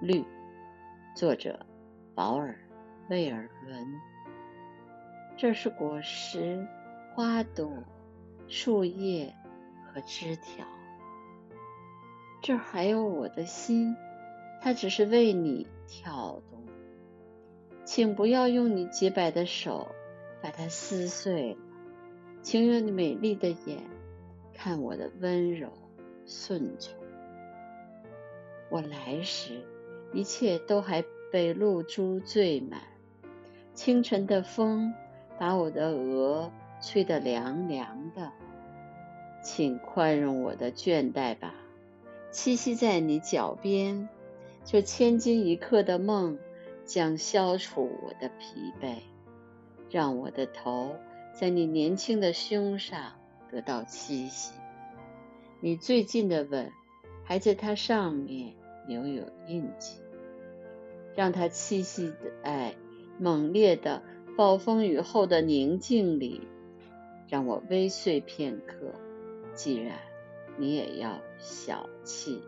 绿，作者保尔·魏尔伦。这是果实、花朵、树叶和枝条。这还有我的心，它只是为你跳动。请不要用你洁白的手把它撕碎了，请用你美丽的眼看我的温柔顺从。我来时，一切都还被露珠缀满。清晨的风把我的额吹得凉凉的，请宽容我的倦怠吧。栖息在你脚边，这千金一刻的梦将消除我的疲惫，让我的头在你年轻的胸上得到栖息。你最近的吻。还在它上面留有印记，让它栖息在猛烈的暴风雨后的宁静里，让我微睡片刻。既然你也要小憩。